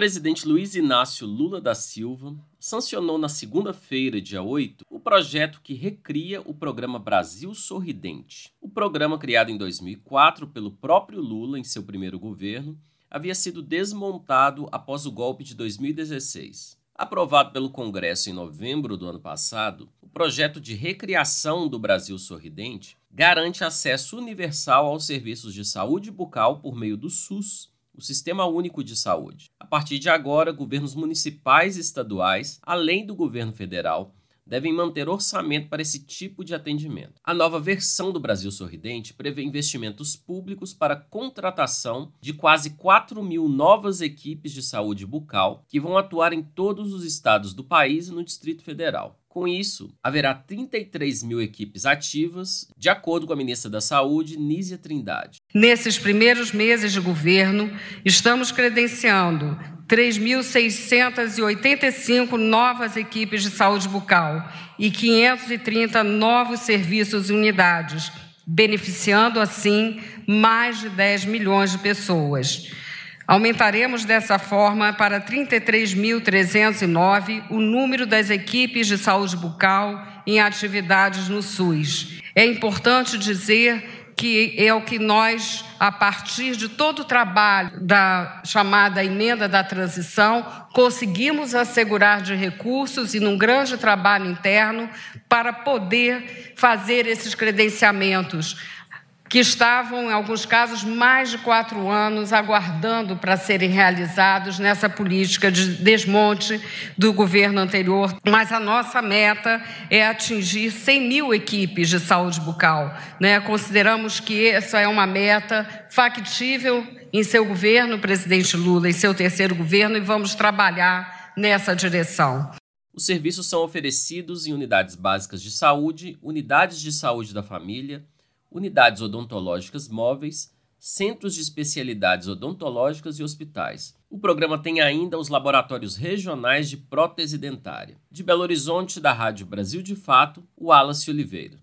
presidente Luiz Inácio Lula da Silva sancionou na segunda-feira, dia 8, o projeto que recria o programa Brasil Sorridente. O programa, criado em 2004 pelo próprio Lula em seu primeiro governo, havia sido desmontado após o golpe de 2016. Aprovado pelo Congresso em novembro do ano passado, o projeto de recriação do Brasil Sorridente garante acesso universal aos serviços de saúde bucal por meio do SUS, o Sistema Único de Saúde. A partir de agora, governos municipais e estaduais, além do governo federal, devem manter orçamento para esse tipo de atendimento. A nova versão do Brasil Sorridente prevê investimentos públicos para contratação de quase 4 mil novas equipes de saúde bucal que vão atuar em todos os estados do país e no Distrito Federal. Com isso, haverá 33 mil equipes ativas, de acordo com a ministra da Saúde, Nízia Trindade. Nesses primeiros meses de governo, estamos credenciando 3.685 novas equipes de saúde bucal e 530 novos serviços e unidades, beneficiando assim mais de 10 milhões de pessoas. Aumentaremos dessa forma para 33.309 o número das equipes de saúde bucal em atividades no SUS. É importante dizer que é o que nós, a partir de todo o trabalho da chamada emenda da transição, conseguimos assegurar de recursos e num grande trabalho interno para poder fazer esses credenciamentos que estavam, em alguns casos, mais de quatro anos aguardando para serem realizados nessa política de desmonte do governo anterior. Mas a nossa meta é atingir 100 mil equipes de saúde bucal. Né? Consideramos que essa é uma meta factível em seu governo, presidente Lula, em seu terceiro governo, e vamos trabalhar nessa direção. Os serviços são oferecidos em unidades básicas de saúde, unidades de saúde da família, unidades odontológicas móveis, centros de especialidades odontológicas e hospitais. O programa tem ainda os laboratórios regionais de prótese dentária. De Belo Horizonte, da Rádio Brasil de Fato, o Wallace Oliveira.